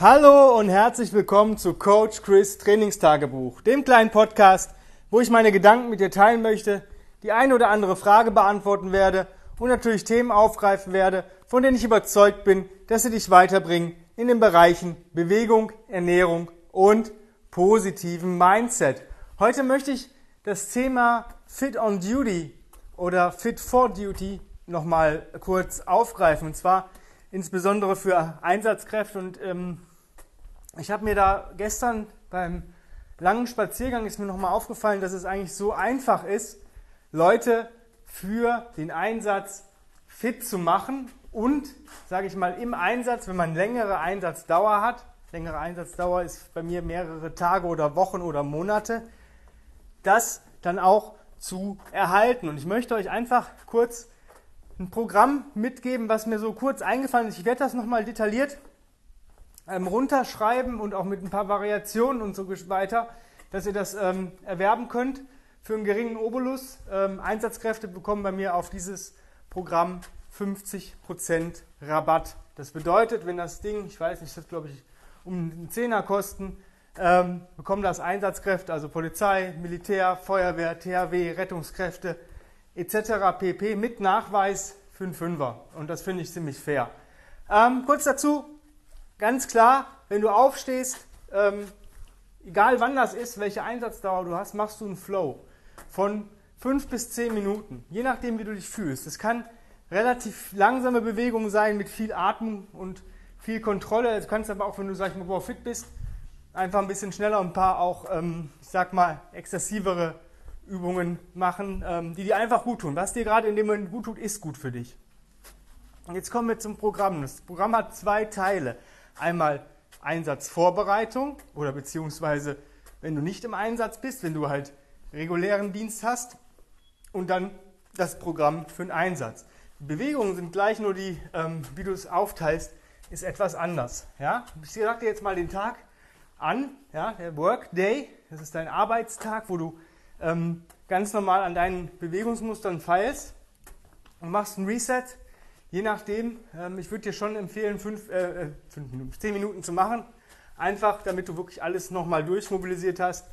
Hallo und herzlich willkommen zu Coach Chris Trainingstagebuch, dem kleinen Podcast, wo ich meine Gedanken mit dir teilen möchte, die eine oder andere Frage beantworten werde und natürlich Themen aufgreifen werde, von denen ich überzeugt bin, dass sie dich weiterbringen in den Bereichen Bewegung, Ernährung und positiven Mindset. Heute möchte ich das Thema Fit on Duty oder Fit for Duty nochmal kurz aufgreifen. Und zwar insbesondere für Einsatzkräfte. Und ähm, ich habe mir da gestern beim langen Spaziergang ist mir nochmal aufgefallen, dass es eigentlich so einfach ist, Leute für den Einsatz fit zu machen und, sage ich mal, im Einsatz, wenn man längere Einsatzdauer hat, längere Einsatzdauer ist bei mir mehrere Tage oder Wochen oder Monate, das dann auch zu erhalten. Und ich möchte euch einfach kurz ein Programm mitgeben, was mir so kurz eingefallen ist. Ich werde das nochmal detailliert ähm, runterschreiben und auch mit ein paar Variationen und so weiter, dass ihr das ähm, erwerben könnt für einen geringen Obolus. Ähm, Einsatzkräfte bekommen bei mir auf dieses Programm 50% Rabatt. Das bedeutet, wenn das Ding, ich weiß nicht, das glaube ich um einen Zehner kosten, ähm, bekommen das Einsatzkräfte, also Polizei, Militär, Feuerwehr, THW, Rettungskräfte etc. pp. mit Nachweis für einen Fünfer. Und das finde ich ziemlich fair. Ähm, kurz dazu, ganz klar, wenn du aufstehst, ähm, egal wann das ist, welche Einsatzdauer du hast, machst du einen Flow von fünf bis zehn Minuten, je nachdem, wie du dich fühlst. Das kann relativ langsame Bewegung sein mit viel Atmung und viel Kontrolle. Du kannst aber auch, wenn du, sag ich mal, fit bist, einfach ein bisschen schneller und ein paar auch, ähm, ich sag mal, exzessivere Übungen machen, ähm, die dir einfach gut tun. Was dir gerade in dem Moment gut tut, ist gut für dich. Und jetzt kommen wir zum Programm. Das Programm hat zwei Teile. Einmal Einsatzvorbereitung oder beziehungsweise wenn du nicht im Einsatz bist, wenn du halt regulären Dienst hast und dann das Programm für den Einsatz. Die Bewegungen sind gleich, nur die, ähm, wie du es aufteilst, ist etwas anders. Ja? Ich sage dir jetzt mal den Tag an, ja, der Workday, das ist dein Arbeitstag, wo du ähm, ganz normal an deinen Bewegungsmustern feilst und machst ein Reset. Je nachdem, ähm, ich würde dir schon empfehlen, fünf, äh, äh, fünf Minuten, Minuten zu machen. Einfach, damit du wirklich alles nochmal durchmobilisiert hast.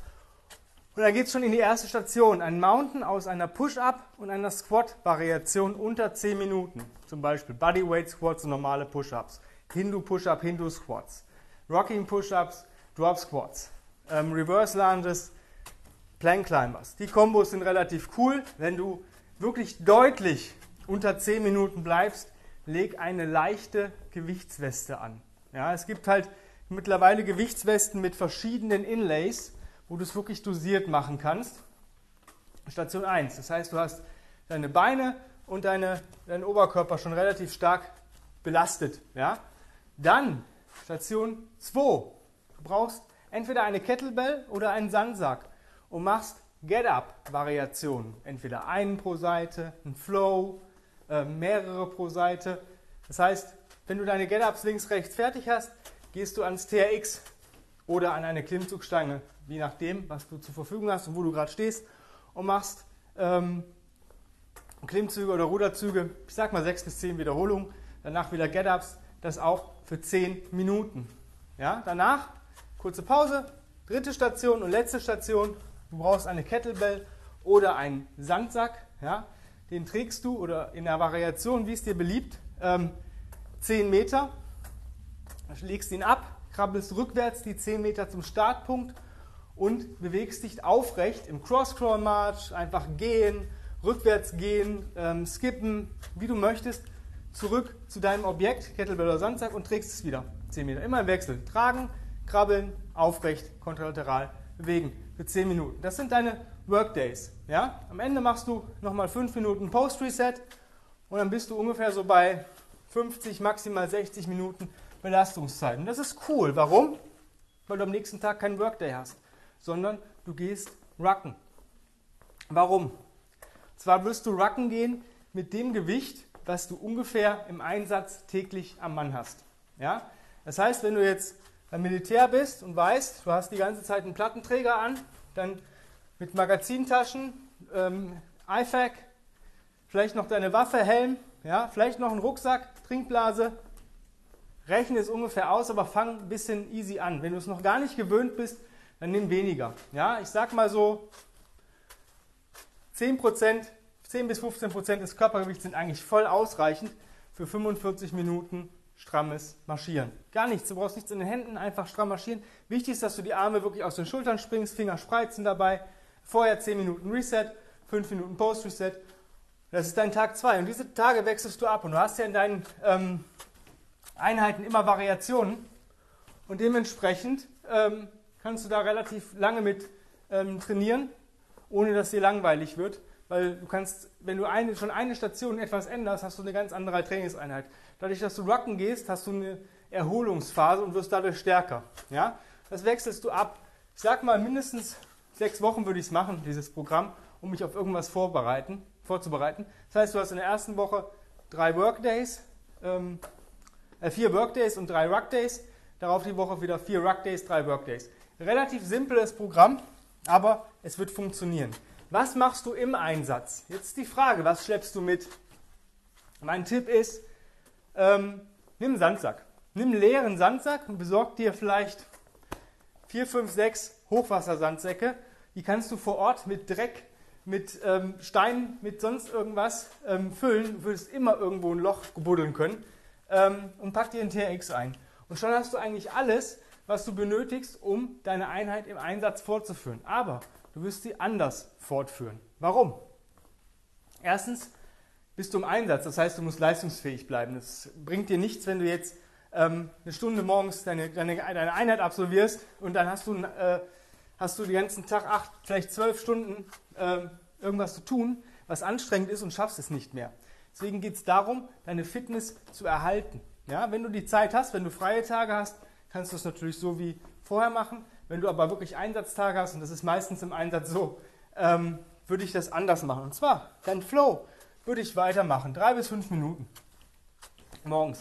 Und dann geht es schon in die erste Station. Ein Mountain aus einer Push-Up und einer Squat-Variation unter 10 Minuten. Zum Beispiel Bodyweight Squats und normale Push-Ups. Hindu Push-Up, Hindu Squats. Rocking Push-Ups, Drop Squats. Ähm, Reverse Lunges, Plank Climbers. Die Kombos sind relativ cool. Wenn du wirklich deutlich unter 10 Minuten bleibst, leg eine leichte Gewichtsweste an. Ja, es gibt halt mittlerweile Gewichtswesten mit verschiedenen Inlays, wo du es wirklich dosiert machen kannst. Station 1, das heißt, du hast deine Beine und deine, deinen Oberkörper schon relativ stark belastet. Ja? Dann Station 2, du brauchst entweder eine Kettlebell oder einen Sandsack und machst Get-Up-Variationen. Entweder einen pro Seite, ein Flow, äh, mehrere pro Seite. Das heißt, wenn du deine Get-Ups links, rechts fertig hast, gehst du ans TRX oder an eine Klimmzugstange, je nachdem, was du zur Verfügung hast und wo du gerade stehst, und machst ähm, Klimmzüge oder Ruderzüge, ich sag mal 6 bis 10 Wiederholungen, danach wieder Get-Ups, das auch für 10 Minuten. Ja, danach kurze Pause, dritte Station und letzte Station Du brauchst eine Kettlebell oder einen Sandsack. Ja? Den trägst du oder in der Variation, wie es dir beliebt, ähm, 10 Meter. Legst ihn ab, krabbelst rückwärts die 10 Meter zum Startpunkt und bewegst dich aufrecht im Cross-Crawl-March, einfach gehen, rückwärts gehen, ähm, skippen, wie du möchtest, zurück zu deinem Objekt, Kettlebell oder Sandsack und trägst es wieder 10 Meter. Immer im Wechsel. Tragen, krabbeln, aufrecht, kontralateral bewegen für 10 Minuten. Das sind deine Workdays. Ja? Am Ende machst du nochmal 5 Minuten Post-Reset und dann bist du ungefähr so bei 50, maximal 60 Minuten Belastungszeit. Und das ist cool. Warum? Weil du am nächsten Tag keinen Workday hast, sondern du gehst rucken. Warum? Zwar wirst du rucken gehen mit dem Gewicht, was du ungefähr im Einsatz täglich am Mann hast. Ja? Das heißt, wenn du jetzt beim Militär bist und weißt, du hast die ganze Zeit einen Plattenträger an, dann mit Magazintaschen, ähm, IFAC, vielleicht noch deine Waffe, Helm, ja, vielleicht noch einen Rucksack, Trinkblase, rechne es ungefähr aus, aber fang ein bisschen easy an. Wenn du es noch gar nicht gewöhnt bist, dann nimm weniger. Ja, ich sag mal so 10%, 10 bis 15% des Körpergewichts sind eigentlich voll ausreichend für 45 Minuten strammes Marschieren. Gar nichts, du brauchst nichts in den Händen, einfach stramm marschieren. Wichtig ist, dass du die Arme wirklich aus den Schultern springst, Finger spreizen dabei. Vorher 10 Minuten Reset, 5 Minuten Post-Reset. Das ist dein Tag 2. Und diese Tage wechselst du ab. Und du hast ja in deinen ähm, Einheiten immer Variationen. Und dementsprechend ähm, kannst du da relativ lange mit ähm, trainieren, ohne dass dir langweilig wird. Weil du kannst, wenn du eine, schon eine Station etwas änderst, hast du eine ganz andere Trainingseinheit. Dadurch, dass du Rucken gehst, hast du eine Erholungsphase und wirst dadurch stärker. Ja? Das wechselst du ab. Ich sag mal, mindestens sechs Wochen würde ich es machen, dieses Programm, um mich auf irgendwas vorbereiten, vorzubereiten. Das heißt, du hast in der ersten Woche drei Workdays, ähm, äh, vier Workdays und drei Ruckdays. Darauf die Woche wieder vier Ruckdays, drei Workdays. Relativ simples Programm, aber es wird funktionieren. Was machst du im Einsatz? Jetzt die Frage, was schleppst du mit? Mein Tipp ist, ähm, nimm einen Sandsack. Nimm einen leeren Sandsack und besorg dir vielleicht vier, fünf, sechs Hochwassersandsäcke. Die kannst du vor Ort mit Dreck, mit ähm, Stein, mit sonst irgendwas ähm, füllen. Du würdest immer irgendwo ein Loch buddeln können. Ähm, und pack dir einen TRX ein. Und schon hast du eigentlich alles, was du benötigst, um deine Einheit im Einsatz fortzuführen. Aber Du wirst sie anders fortführen. Warum? Erstens bist du im Einsatz, das heißt, du musst leistungsfähig bleiben. Es bringt dir nichts, wenn du jetzt ähm, eine Stunde morgens deine, deine, deine, Einheit absolvierst und dann hast du, äh, hast du den ganzen Tag acht, vielleicht zwölf Stunden äh, irgendwas zu tun, was anstrengend ist und schaffst es nicht mehr. Deswegen geht es darum, deine Fitness zu erhalten. Ja, wenn du die Zeit hast, wenn du freie Tage hast, kannst du es natürlich so wie vorher machen. Wenn du aber wirklich Einsatztage hast, und das ist meistens im Einsatz so, ähm, würde ich das anders machen. Und zwar, dein Flow würde ich weitermachen, drei bis fünf Minuten morgens.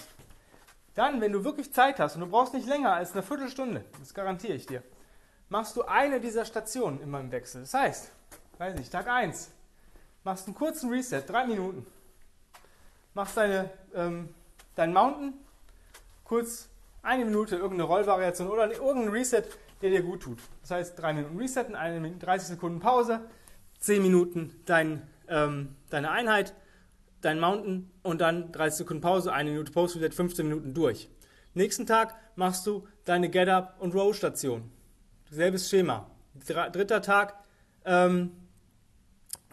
Dann, wenn du wirklich Zeit hast und du brauchst nicht länger als eine Viertelstunde, das garantiere ich dir, machst du eine dieser Stationen immer im Wechsel. Das heißt, weiß nicht, Tag 1, machst einen kurzen Reset, drei Minuten, machst deine, ähm, dein Mountain, kurz eine Minute irgendeine Rollvariation oder irgendein Reset, der dir gut tut. Das heißt, drei Minuten resetten, eine Minute, 30 Sekunden Pause, 10 Minuten dein, ähm, deine Einheit, dein Mountain und dann 30 Sekunden Pause, eine Minute Post-Reset, 15 Minuten durch. Nächsten Tag machst du deine Get-Up- und Row-Station. Selbes Schema. Dritter Tag ähm,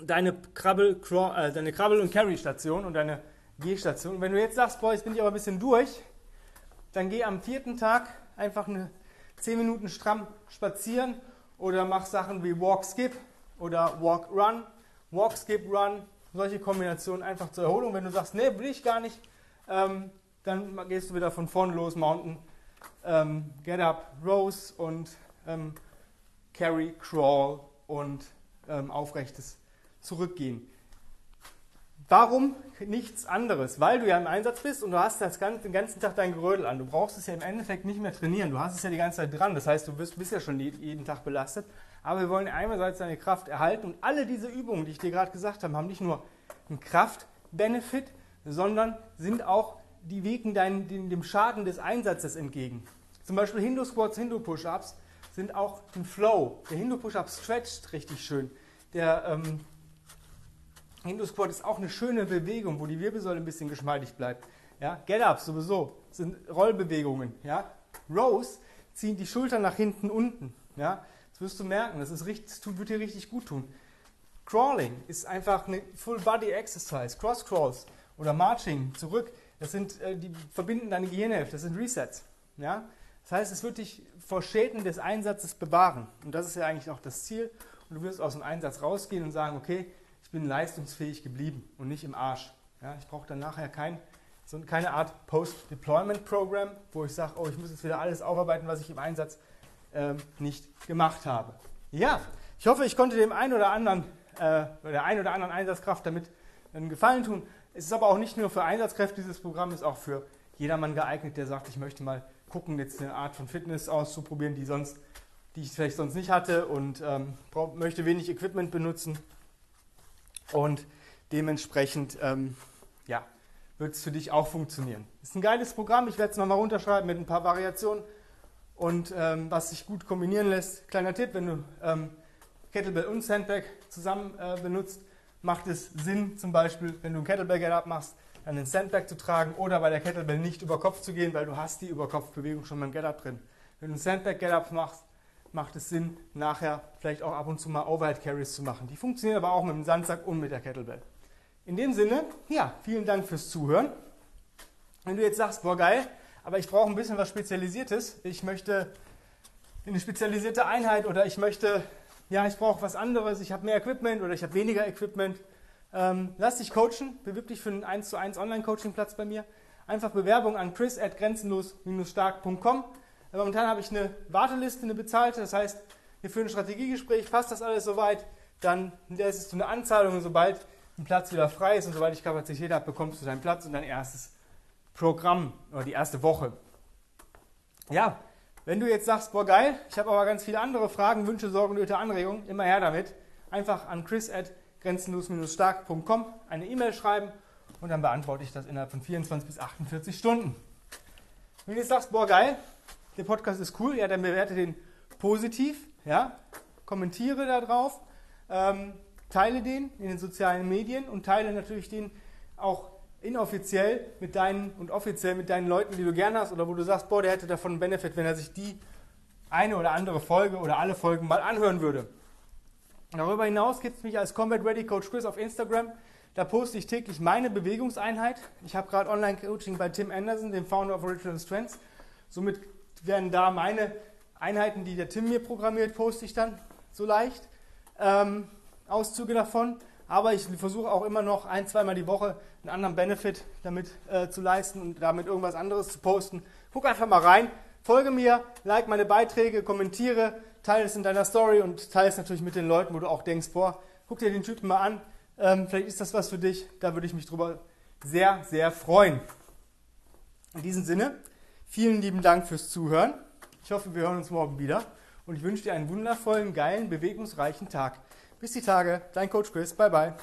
deine Krabbel, äh, deine Krabbel- und Carry-Station und deine G-Station. Wenn du jetzt sagst, boah, jetzt bin ich aber ein bisschen durch, dann geh am vierten Tag einfach eine 10 Minuten stramm spazieren oder mach Sachen wie Walk Skip oder Walk Run, Walk Skip Run, solche Kombinationen einfach zur Erholung. Wenn du sagst, nee, will ich gar nicht, ähm, dann gehst du wieder von vorne los, Mountain, ähm, Get Up, Rose und ähm, Carry, Crawl und ähm, aufrechtes Zurückgehen. Warum nichts anderes? Weil du ja im Einsatz bist und du hast das ganze, den ganzen Tag dein Gerödel an. Du brauchst es ja im Endeffekt nicht mehr trainieren. Du hast es ja die ganze Zeit dran. Das heißt, du bist, bist ja schon jeden Tag belastet. Aber wir wollen einerseits deine Kraft erhalten und alle diese Übungen, die ich dir gerade gesagt habe, haben nicht nur einen Kraftbenefit, sondern sind auch die wirken dein, dem Schaden des Einsatzes entgegen. Zum Beispiel Hindu-Squats, Hindu-Push-Ups sind auch ein Flow. Der Hindu-Push-Up stretcht richtig schön. Der ähm, Hindu Squat ist auch eine schöne Bewegung, wo die Wirbelsäule ein bisschen geschmeidig bleibt. Ja, Get-Ups sowieso sind Rollbewegungen. Ja, Rows ziehen die Schultern nach hinten unten. Ja, das wirst du merken. Das, ist richtig, das wird dir richtig gut tun. Crawling ist einfach eine Full-Body-Exercise. Cross-Crawls oder Marching zurück. Das sind, äh, die verbinden deine Gehirnhälfte. Das sind Resets. Ja, das heißt, es wird dich vor Schäden des Einsatzes bewahren. Und das ist ja eigentlich auch das Ziel. Und du wirst aus dem Einsatz rausgehen und sagen, okay, bin leistungsfähig geblieben und nicht im Arsch. Ja, ich brauche dann nachher kein, so keine Art Post-Deployment-Programm, wo ich sage, oh, ich muss jetzt wieder alles aufarbeiten, was ich im Einsatz ähm, nicht gemacht habe. Ja, ich hoffe, ich konnte dem einen oder anderen, äh, der einen oder anderen Einsatzkraft damit einen Gefallen tun. Es ist aber auch nicht nur für Einsatzkräfte dieses Programm, es ist auch für jedermann geeignet, der sagt, ich möchte mal gucken, jetzt eine Art von Fitness auszuprobieren, die sonst, die ich vielleicht sonst nicht hatte und ähm, möchte wenig Equipment benutzen und dementsprechend, ähm, ja, wird es für dich auch funktionieren. Ist ein geiles Programm, ich werde es nochmal runterschreiben mit ein paar Variationen und ähm, was sich gut kombinieren lässt. Kleiner Tipp, wenn du ähm, Kettlebell und Sandbag zusammen äh, benutzt, macht es Sinn, zum Beispiel, wenn du ein Kettlebell Get-Up machst, dann den Sandbag zu tragen oder bei der Kettlebell nicht über Kopf zu gehen, weil du hast die Überkopfbewegung schon beim Get-Up drin. Wenn du ein Sandbag Get-Up machst, macht es Sinn, nachher vielleicht auch ab und zu mal Overhead Carries zu machen. Die funktionieren aber auch mit dem Sandsack und mit der Kettlebell. In dem Sinne, ja, vielen Dank fürs Zuhören. Wenn du jetzt sagst, boah geil, aber ich brauche ein bisschen was Spezialisiertes, ich möchte eine spezialisierte Einheit oder ich möchte, ja, ich brauche was anderes, ich habe mehr Equipment oder ich habe weniger Equipment, ähm, lass dich coachen, bewirb dich für einen 1 zu 1 Online-Coaching-Platz bei mir. Einfach Bewerbung an chris at grenzenlos-stark.com. Momentan habe ich eine Warteliste, eine bezahlte, das heißt, wir führen ein Strategiegespräch, passt das alles soweit, dann lässt du eine Anzahlung und sobald ein Platz wieder frei ist und sobald ich Kapazität habe, bekommst du deinen Platz und dein erstes Programm oder die erste Woche. Ja, wenn du jetzt sagst, boah geil, ich habe aber ganz viele andere Fragen, Wünsche, Sorgen, Nöte, Anregungen, immer her damit. Einfach an chris at grenzenlos-stark.com eine E-Mail schreiben und dann beantworte ich das innerhalb von 24 bis 48 Stunden. Wenn du jetzt sagst, boah geil, der Podcast ist cool, ja, dann bewerte den positiv, ja, kommentiere da drauf, ähm, teile den in den sozialen Medien und teile natürlich den auch inoffiziell mit deinen und offiziell mit deinen Leuten, die du gerne hast oder wo du sagst, boah, der hätte davon einen Benefit, wenn er sich die eine oder andere Folge oder alle Folgen mal anhören würde. Darüber hinaus gibt es mich als Combat Ready Coach Chris auf Instagram. Da poste ich täglich meine Bewegungseinheit. Ich habe gerade Online-Coaching bei Tim Anderson, dem Founder of Original Strengths. Somit werden da meine Einheiten, die der Tim mir programmiert, poste ich dann so leicht. Ähm, Auszüge davon. Aber ich versuche auch immer noch ein, zweimal die Woche einen anderen Benefit damit äh, zu leisten und damit irgendwas anderes zu posten. Guck einfach mal rein, folge mir, like meine Beiträge, kommentiere, teile es in deiner Story und teile es natürlich mit den Leuten, wo du auch denkst, boah, guck dir den Typen mal an, ähm, vielleicht ist das was für dich. Da würde ich mich drüber sehr, sehr freuen. In diesem Sinne, vielen lieben Dank fürs Zuhören. Ich hoffe, wir hören uns morgen wieder und ich wünsche dir einen wundervollen, geilen, bewegungsreichen Tag. Bis die Tage, dein Coach Chris. Bye bye.